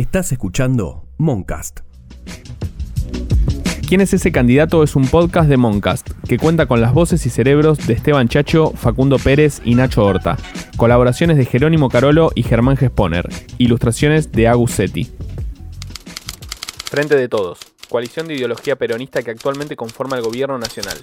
Estás escuchando Moncast. ¿Quién es ese candidato? Es un podcast de Moncast, que cuenta con las voces y cerebros de Esteban Chacho, Facundo Pérez y Nacho Horta. Colaboraciones de Jerónimo Carolo y Germán Gesponer. Ilustraciones de Agus Setti. Frente de Todos. Coalición de ideología peronista que actualmente conforma el gobierno nacional.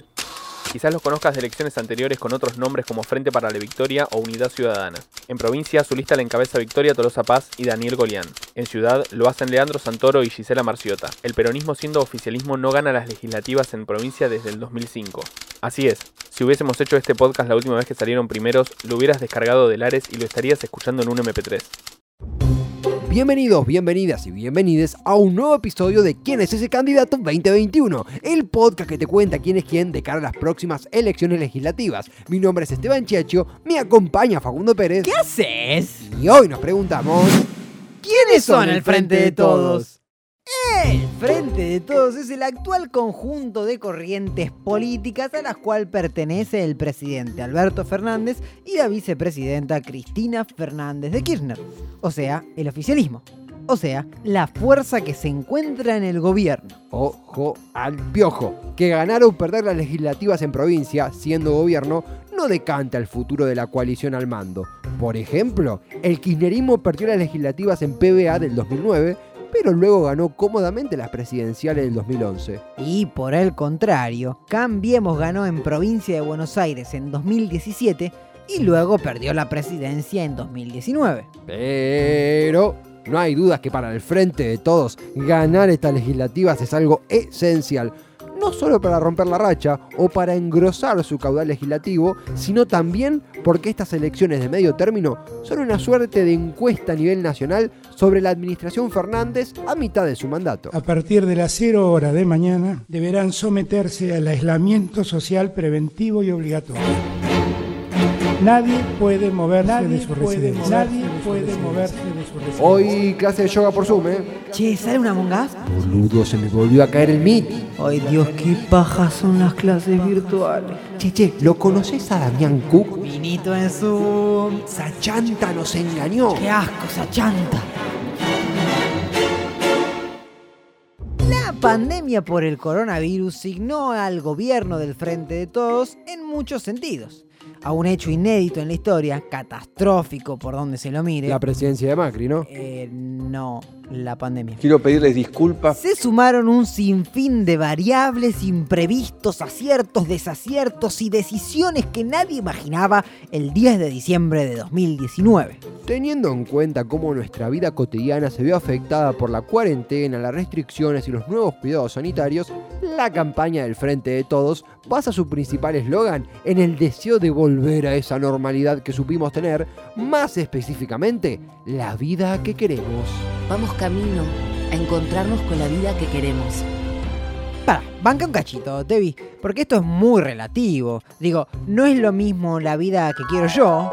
Quizás los conozcas de elecciones anteriores con otros nombres como Frente para la Victoria o Unidad Ciudadana. En provincia su lista la encabeza Victoria Tolosa Paz y Daniel Golián. En ciudad lo hacen Leandro Santoro y Gisela Marciota. El peronismo siendo oficialismo no gana las legislativas en provincia desde el 2005. Así es, si hubiésemos hecho este podcast la última vez que salieron primeros, lo hubieras descargado de Lares y lo estarías escuchando en un MP3. Bienvenidos, bienvenidas y bienvenides a un nuevo episodio de ¿Quién es ese candidato 2021? El podcast que te cuenta quién es quién de cara a las próximas elecciones legislativas. Mi nombre es Esteban Chiacho, me acompaña Facundo Pérez. ¿Qué haces? Y hoy nos preguntamos... ¿Quiénes son el Frente de Todos? El Frente de Todos es el actual conjunto de corrientes políticas a las cual pertenece el presidente Alberto Fernández y la vicepresidenta Cristina Fernández de Kirchner, o sea, el oficialismo, o sea, la fuerza que se encuentra en el gobierno. Ojo al piojo, que ganar o perder las legislativas en provincia, siendo gobierno, no decanta el futuro de la coalición al mando. Por ejemplo, el kirchnerismo perdió las legislativas en PBA del 2009, pero luego ganó cómodamente las presidenciales del 2011. Y por el contrario, Cambiemos ganó en provincia de Buenos Aires en 2017 y luego perdió la presidencia en 2019. Pero no hay dudas que para el frente de todos ganar estas legislativas es algo esencial. No solo para romper la racha o para engrosar su caudal legislativo, sino también porque estas elecciones de medio término son una suerte de encuesta a nivel nacional sobre la administración Fernández a mitad de su mandato. A partir de las 0 horas de mañana deberán someterse al aislamiento social preventivo y obligatorio. Nadie puede moverse de su residencia. Nadie puede moverse de su residencia. Hoy clase de yoga por Zoom, ¿eh? Che, ¿sale una mongas? Boludo, se me volvió a caer el Meet. Ay Dios, qué paja son las clases virtuales. Che, che, ¿lo conoces a Damián Cook? Vinito en Zoom. Esa chanta nos engañó. Qué asco esa pandemia por el coronavirus signó al gobierno del Frente de Todos en muchos sentidos. A un hecho inédito en la historia, catastrófico por donde se lo mire. La presidencia de Macri, ¿no? Eh, no, la pandemia. Quiero pedirles disculpas. Se sumaron un sinfín de variables, imprevistos, aciertos, desaciertos y decisiones que nadie imaginaba el 10 de diciembre de 2019. Teniendo en cuenta cómo nuestra vida cotidiana se vio afectada por la cuarentena, las restricciones y los nuevos cuidados sanitarios, la campaña del Frente de Todos basa su principal eslogan en el deseo de volver a esa normalidad que supimos tener, más específicamente, la vida que queremos. Vamos camino a encontrarnos con la vida que queremos. Para, banca un cachito, Debbie, porque esto es muy relativo. Digo, no es lo mismo la vida que quiero yo.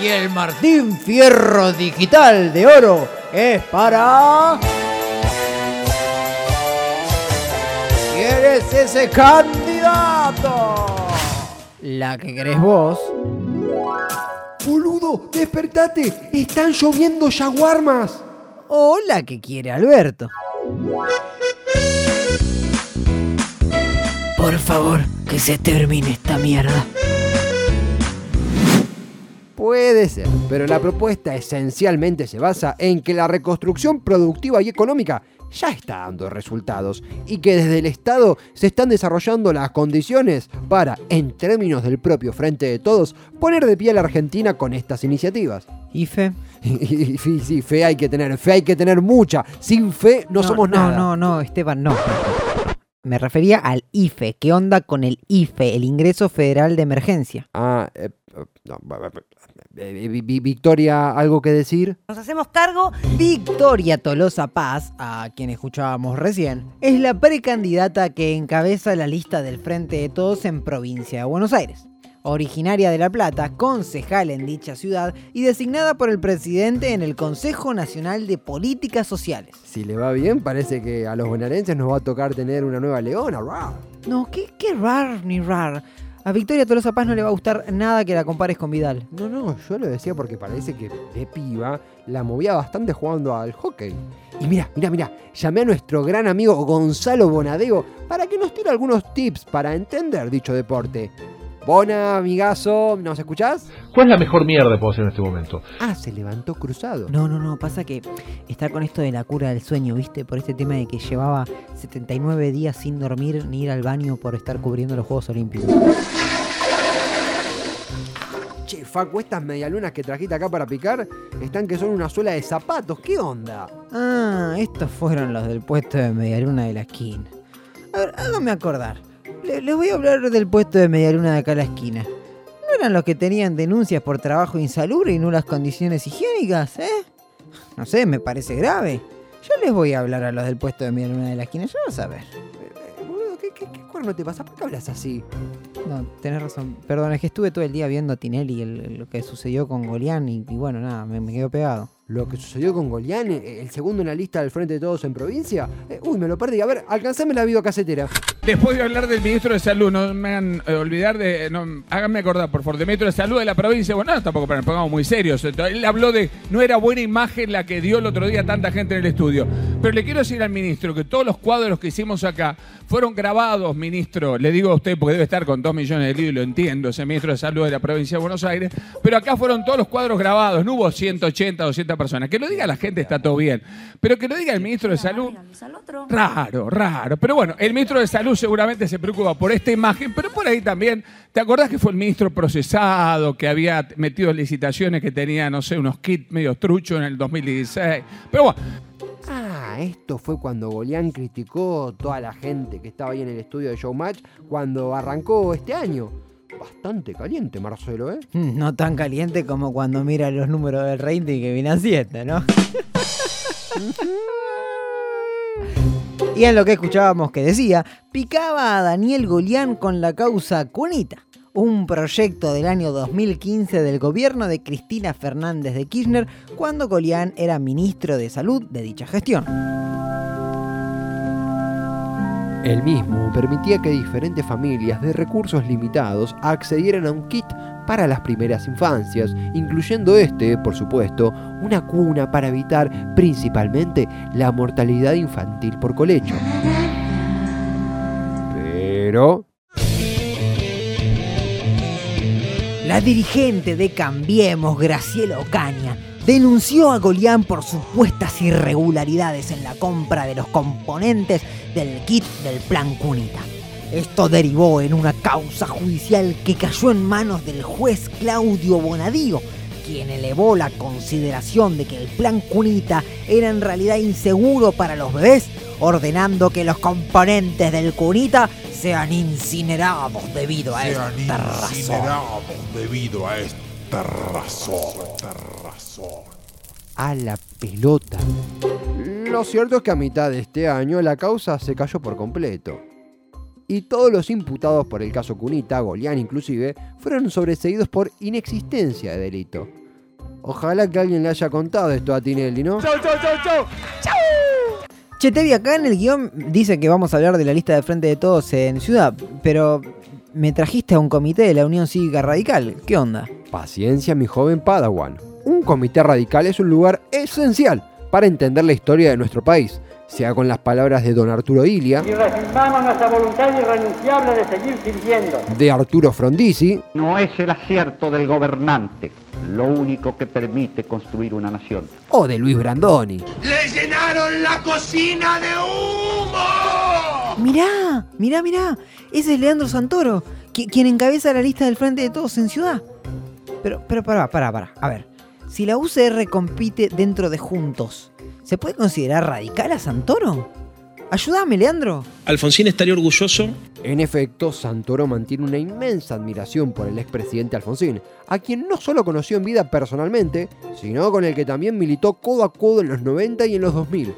Y el Martín Fierro Digital de Oro es para... ¿Quién es ese candidato? La que querés vos. ¡Boludo! ¡Despertate! ¡Están lloviendo yaguarmas! O la que quiere Alberto. Por favor, que se termine esta mierda. Puede ser, pero la propuesta esencialmente se basa en que la reconstrucción productiva y económica ya está dando resultados y que desde el Estado se están desarrollando las condiciones para, en términos del propio Frente de Todos, poner de pie a la Argentina con estas iniciativas. ¿Y fe? Y, y- sí, fe hay que tener, fe hay que tener mucha. Sin fe no, somos no, nada. No, no, Esteban, no. Me refería al IFE. ¿Qué onda con el IFE, el Ingreso Federal de Emergencia? Ah, eh, eh, no, eh, Vi- Vi- Victoria, ¿algo que decir? Nos hacemos cargo. Victoria Tolosa Paz, a quien escuchábamos recién, es la precandidata que encabeza la lista del Frente de Todos en provincia de Buenos Aires. Originaria de La Plata, concejal en dicha ciudad y designada por el presidente en el Consejo Nacional de Políticas Sociales. Si le va bien, parece que a los bonaerenses nos va a tocar tener una nueva leona. ¡Rah! No, qué, qué rar ni rar. A Victoria Tolosa Paz no le va a gustar nada que la compares con Vidal. No, no, yo lo decía porque parece que de piba la movía bastante jugando al hockey. Y mira, mira, mira, llamé a nuestro gran amigo Gonzalo Bonadeo para que nos tire algunos tips para entender dicho deporte. Bona, amigazo, ¿nos escuchás? ¿Cuál es la mejor mierda que puedo hacer en este momento? Ah, se levantó cruzado. No, no, no, pasa que está con esto de la cura del sueño, ¿viste? Por este tema de que llevaba 79 días sin dormir ni ir al baño por estar cubriendo los Juegos Olímpicos. Che, Facu, estas medialunas que trajiste acá para picar están que son una suela de zapatos. ¿Qué onda? Ah, estos fueron los del puesto de medialuna de la esquina. A ver, háganme acordar. Le- Les voy a hablar del puesto de medialuna de acá a la esquina. ¿No eran los que tenían denuncias por trabajo insalubre y nulas condiciones higiénicas, eh? No sé, me parece grave. Yo les voy a hablar a los del puesto de medialuna de la esquina, yo vas a ver. Eh, ¿qué, qué, qué cuerno te pasa? ¿Por qué hablas así? No, tenés razón. Perdón, es que estuve todo el día viendo a Tinelli el- el- lo que sucedió con Golián y, bueno, nada, me, quedó pegado. Lo que sucedió con Golián, el segundo en la lista del Frente de Todos en provincia. Eh, uy, me lo perdí. A ver, alcanzame la videocasetera. Después de hablar del ministro de Salud, no me hagan eh, olvidar de. No, háganme acordar, por favor, del ministro de Salud de la provincia. Bueno, no, tampoco, pero nos pongamos muy serios. Entonces, Él habló de. No era buena imagen la que dio el otro día tanta gente en el estudio. Pero le quiero decir al ministro que todos los cuadros que hicimos acá fueron grabados, ministro. Le digo a usted, porque debe estar con dos millones de libros, lo entiendo, ese ministro de Salud de la provincia de Buenos Aires. Pero acá fueron todos los cuadros grabados. No hubo 180, 200 personas. Que lo diga la gente está todo bien. Pero que lo diga el ministro de Salud. Raro, raro. Pero bueno, el ministro de Salud seguramente se preocupa por esta imagen, pero por ahí también, ¿te acordás que fue el ministro procesado, que había metido licitaciones que tenía, no sé, unos kits medio truchos en el 2016? Pero bueno, Ah, esto fue cuando Golián criticó toda la gente que estaba ahí en el estudio de Showmatch cuando arrancó este año. Bastante caliente, Marcelo, ¿eh? Mm, No tan caliente como cuando mira los números del rating que viene a 7, ¿no? y en lo que escuchábamos que decía, picaba a Daniel Golián con la causa Cunita, un proyecto del año 2015 del gobierno de Cristina Fernández de Kirchner cuando Golián era ministro de Salud de dicha gestión. El mismo permitía que diferentes familias de recursos limitados accedieran a un kit para las primeras infancias, incluyendo este, por supuesto, una cuna para evitar principalmente la mortalidad infantil por colecho. Pero... La dirigente de Cambiemos, Graciela Ocaña, denunció a Golián por supuestas irregularidades en la compra de los componentes del kit del Plan Cunita. Esto derivó en una causa judicial que cayó en manos del juez Claudio Bonadío, quien elevó la consideración de que el Plan Cunita era en realidad inseguro para los bebés, ordenando que los componentes del Cunita sean incinerados debido a esta razón. debido a esta razón. Esta razón. a la pelota. Lo cierto es que a mitad de este año la causa se cayó por completo. Y todos los imputados por el caso Cunita, Golián inclusive, fueron sobreseídos por inexistencia de delito. Ojalá que alguien le haya contado esto a Tinelli, ¿no? Che, Tevi, acá en el guion dice que vamos a hablar de la lista de frente de todos en Ciudad, pero me trajiste a un comité de la Unión Cívica Radical. ¿Qué onda? Paciencia, mi joven Padawan. Un comité radical es un lugar esencial para entender la historia de nuestro país, sea con las palabras de don Arturo Ilia, y nuestra voluntad irrenunciable de seguir sirviendo. de Arturo Frondizi, No es el acierto del gobernante lo único que permite construir una nación. o de Luis Brandoni. ¡Le llenaron la cocina de humo! Mirá, mirá, mirá. Ese es Leandro Santoro, qui- quien encabeza la lista del frente de todos en Ciudad. Pero, pero, pará, pará, pará. A ver, si la UCR compite dentro de Juntos, ¿se puede considerar radical a Santoro? Ayúdame, Leandro. Alfonsín estaría orgulloso En efecto, Santoro mantiene una inmensa admiración por el expresidente Alfonsín, a quien no solo conoció en vida personalmente, sino con el que también militó codo a codo en los 90 y en los 2000.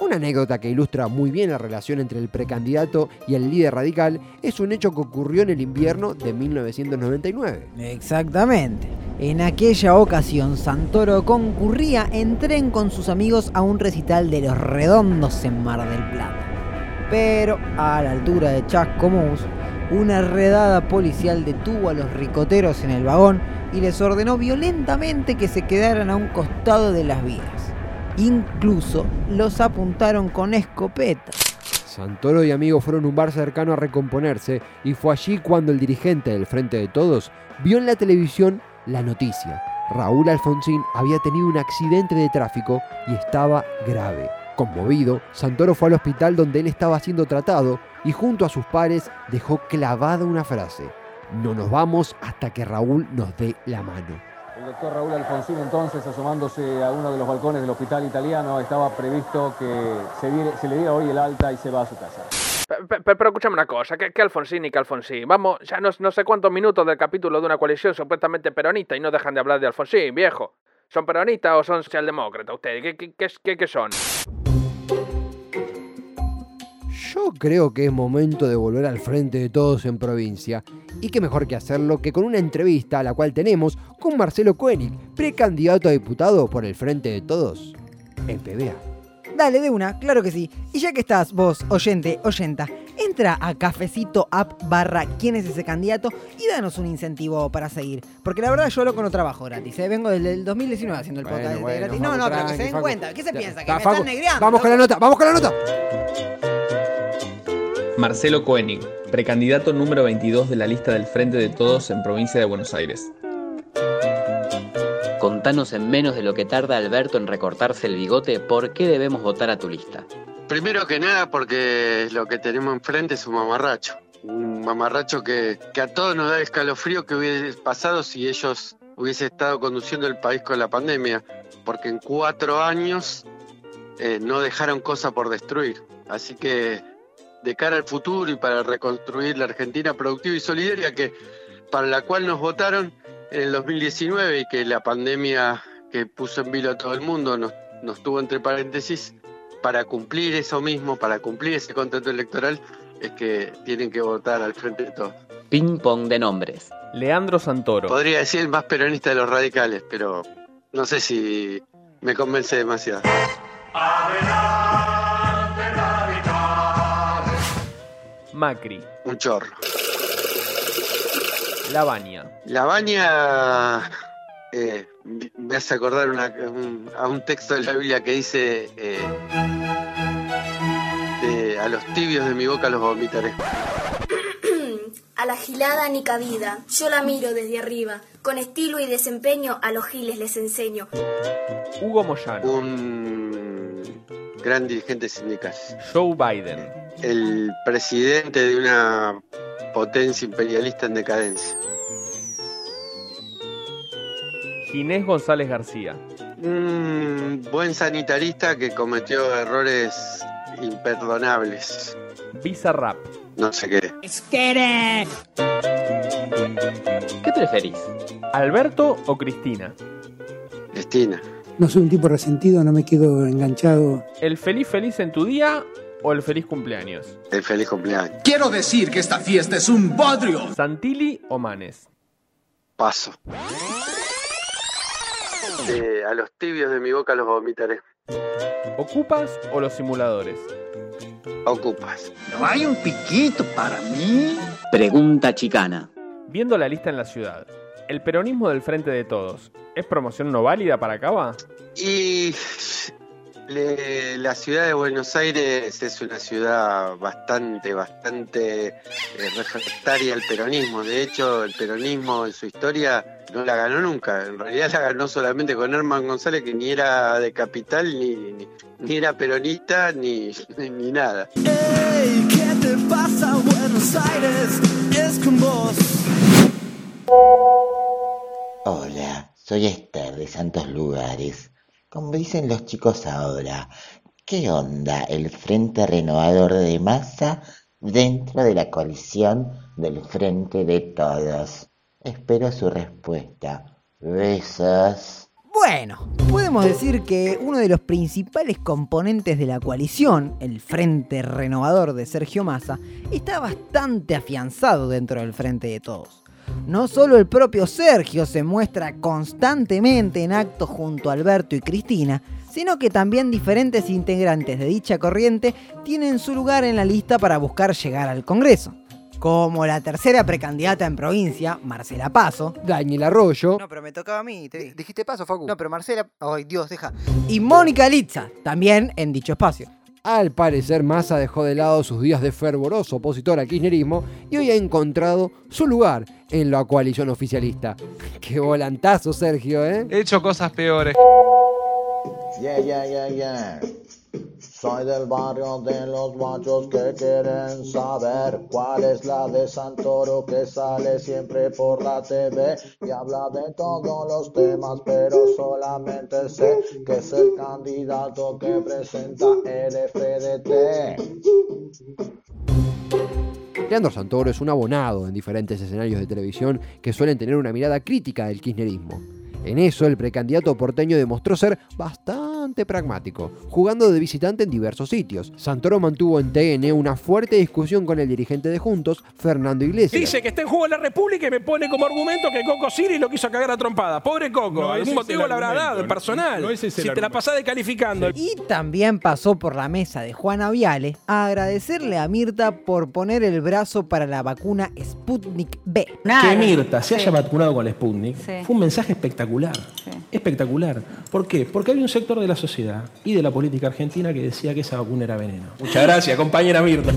Una anécdota que ilustra muy bien la relación entre el precandidato y el líder radical es un hecho que ocurrió en el invierno de 1999. Exactamente. En aquella ocasión, Santoro concurría en tren con sus amigos a un recital de Los Redondos en Mar del Plata. Pero a la altura de Chascomús una redada policial detuvo a los ricoteros en el vagón y les ordenó violentamente que se quedaran a un costado de las vías. Incluso los apuntaron con escopetas. Santoro y amigos fueron a un bar cercano a recomponerse y fue allí cuando el dirigente del Frente de Todos vio en la televisión la noticia. Raúl Alfonsín había tenido un accidente de tráfico y estaba grave. Conmovido, Santoro fue al hospital donde él estaba siendo tratado y junto a sus pares dejó clavada una frase. No nos vamos hasta que Raúl nos dé la mano. El doctor Raúl Alfonsín entonces asomándose a uno de los balcones del hospital italiano estaba previsto que se, diera- se le diera hoy el alta y se va a su casa. Pe- pe- Pero, escúchame una cosa, ¿qué, qué Alfonsín y qué Alfonsín? Vamos, ya no, no sé cuántos minutos del capítulo de una coalición supuestamente peronista y no dejan de hablar de Alfonsín, viejo. ¿Son peronistas o son socialdemócratas ustedes? ¿Qué, qué, qué, qué- qué son? Yo creo que es momento de volver al frente de todos en provincia. Y qué mejor que hacerlo que con una entrevista, la cual tenemos con Marcelo Koenig, precandidato a diputado por el frente de todos en PBA. Dale, de una, claro que sí. Y ya que estás vos, oyente, oyenta, entra a cafecito app barra quién es ese candidato y danos un incentivo para seguir. Porque la verdad yo loco no trabajo gratis, ¿eh? vengo desde el 2019 haciendo el Bueno, podcast bueno, gratis. No, no, pero que se den Facu. cuenta. ¿Qué se Ya, piensa? ¿Que me Facu, están negreando? Vamos con la nota, vamos con la nota. Marcelo Koenig, precandidato número 22 de la lista del Frente de Todos en provincia de Buenos Aires. Contanos en menos de lo que tarda Alberto en recortarse el bigote por qué debemos votar a tu lista. Primero que nada porque lo que tenemos enfrente es un mamarracho. Un mamarracho que, que a todos nos da escalofrío que hubiese pasado si ellos hubiesen estado conduciendo el país con la pandemia. Porque en cuatro años eh, no dejaron cosa por destruir. Así que de cara al futuro y para reconstruir la Argentina productiva y solidaria que para la cual nos votaron en el 2019 y que la pandemia que puso en vilo a todo el mundo nos, nos tuvo entre paréntesis, para cumplir eso mismo, para cumplir ese contrato electoral, es que tienen que votar al frente de todos. Ping pong de nombres. Leandro Santoro. Podría decir el más peronista de los radicales, pero no sé si me convence demasiado. Macri. Un chorro. Lavagna. La baña eh, me hace acordar una- un- a un texto de la Biblia que dice eh, de, a los tibios de mi boca los vomitaré. A la gilada ni cabida, yo la miro desde arriba. Con estilo y desempeño a los giles les enseño. Hugo Moyano. Un gran dirigente sindical. Joe Biden. El presidente de una potencia imperialista en decadencia. Ginés González García. Un buen sanitarista que cometió errores imperdonables. Bizarrap. No sé qué. ¿Qué preferís? ¿Alberto o Cristina? Cristina. No soy un tipo resentido, no me quedo enganchado. ¿El feliz feliz en tu día o el feliz cumpleaños? El feliz cumpleaños. Quiero decir que esta fiesta es un bodrio. ¿Santilli o Manes? Paso. Eh, a los tibios de mi boca los vomitaré. ¿Ocupas o los simuladores? Ocupas. ¿No hay un piquito para mí? Pregunta chicana. Viendo la lista en la ciudad, ¿el peronismo del Frente de Todos es promoción no válida para Cava? Y le- la ciudad de Buenos Aires es una ciudad bastante, bastante eh, refractaria al peronismo. De hecho, el peronismo en su historia no la ganó nunca. En realidad la ganó solamente con Herman González, que ni era de capital, ni, ni, ni era peronista, ni, ni nada. Ey, ¿qué te pasa, Buenos Aires? Es con vos. Hola, soy Esther de Santos Lugares. Como dicen los chicos ahora, ¿qué onda el Frente Renovador de Masa dentro de la coalición del Frente de Todos? Espero su respuesta. Besos. Bueno, podemos decir que uno de los principales componentes de la coalición, el Frente Renovador de Sergio Massa, está bastante afianzado dentro del Frente de Todos. No solo el propio Sergio se muestra constantemente en actos junto a Alberto y Cristina, sino que también diferentes integrantes de dicha corriente tienen su lugar en la lista para buscar llegar al Congreso. como la tercera precandidata en provincia, Marcela Paso. Daniel Arroyo. No, pero me tocaba a mí. Te... Dijiste paso, Facu. No, pero Marcela. Ay, Dios, deja. Y Mónica Litza, también en dicho espacio. Al parecer, Massa dejó de lado sus días de fervoroso opositor al kirchnerismo y hoy ha encontrado su lugar en la coalición oficialista. Qué volantazo, Sergio, ¿eh? He hecho cosas peores. Yeah, yeah, yeah, yeah. Soy del barrio de los machos que quieren saber cuál es la de Santoro que sale siempre por la TV y habla de todos los temas, pero solamente sé que es el candidato que presenta el FDT. Leandro Santoro es un abonado en diferentes escenarios de televisión que suelen tener una mirada crítica del kirchnerismo. En eso, el precandidato porteño demostró ser bastante pragmático, jugando de visitante en diversos sitios. Santoro mantuvo en TN una fuerte discusión con el dirigente de Juntos, Fernando Iglesias. Dice que está en juego la República y me pone como argumento que Coco Siri lo quiso cagar a trompada. Pobre Coco, No, algún motivo le habrá dado, no- personal. no ese es si te la pasás descalificando. Y también pasó por la mesa de Juana Viale a agradecerle a Mirta por poner el brazo para la vacuna Sputnik B. Que Mirta se haya vacunado con la Sputnik Sí. fue un mensaje espectacular. Espectacular. ¿Por qué? Porque había un sector de la sociedad y de la política argentina que decía que esa vacuna era veneno. Muchas gracias, compañera Mirta.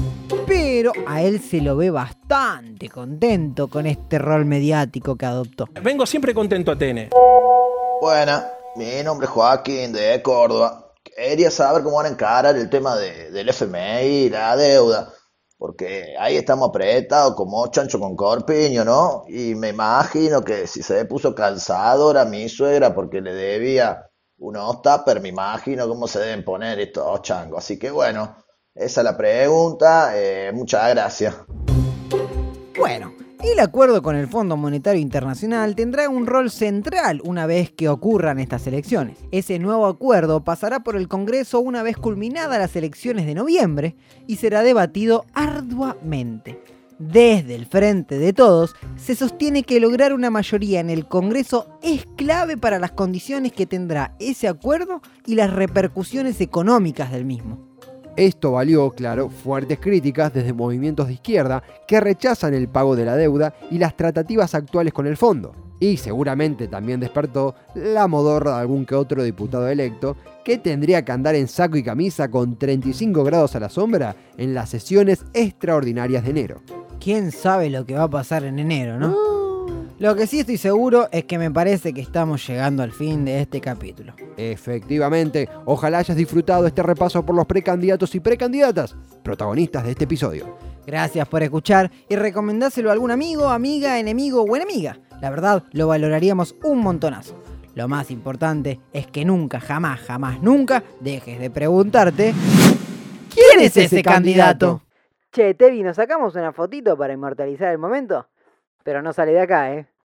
Pero a él se lo ve bastante contento con este rol mediático que adoptó. Vengo siempre contento a TN. Buena, mi nombre es Joaquín de Córdoba. Quería saber cómo van a encarar el tema de- del FMI y la deuda. Porque ahí estamos apretados como chancho con corpiño, ¿no? Y me imagino que si se puso calzador a mi suegra porque le debía unos tupper, me imagino cómo se deben poner estos changos. Así que bueno, esa es la pregunta. eh, muchas gracias. Bueno, el acuerdo con el Fondo Monetario Internacional tendrá un rol central una vez que ocurran estas elecciones. Ese nuevo acuerdo pasará por el Congreso una vez culminadas las elecciones de noviembre y será debatido arduamente. Desde el frente de todos, se sostiene que lograr una mayoría en el Congreso es clave para las condiciones que tendrá ese acuerdo y las repercusiones económicas del mismo. Esto valió, claro, fuertes críticas desde movimientos de izquierda que rechazan el pago de la deuda y las tratativas actuales con el fondo. Y seguramente también despertó la modorra de algún que otro diputado electo que tendría que andar en saco y camisa con 35 grados a la sombra en las sesiones extraordinarias de enero. ¿Quién sabe lo que va a pasar en enero, no? Lo que sí estoy seguro es que me parece que estamos llegando al fin de este capítulo. Efectivamente, ojalá hayas disfrutado este repaso por los precandidatos y precandidatas, protagonistas de este episodio. Gracias por escuchar y recomendáselo a algún amigo, amiga, enemigo o enemiga. La verdad, lo valoraríamos un montonazo. Lo más importante es que nunca, jamás, jamás, nunca dejes de preguntarte ¿Quién es ese candidato? Che, Tevi, ¿nos sacamos una fotito para inmortalizar el momento? Pero no sale de acá, ¿eh?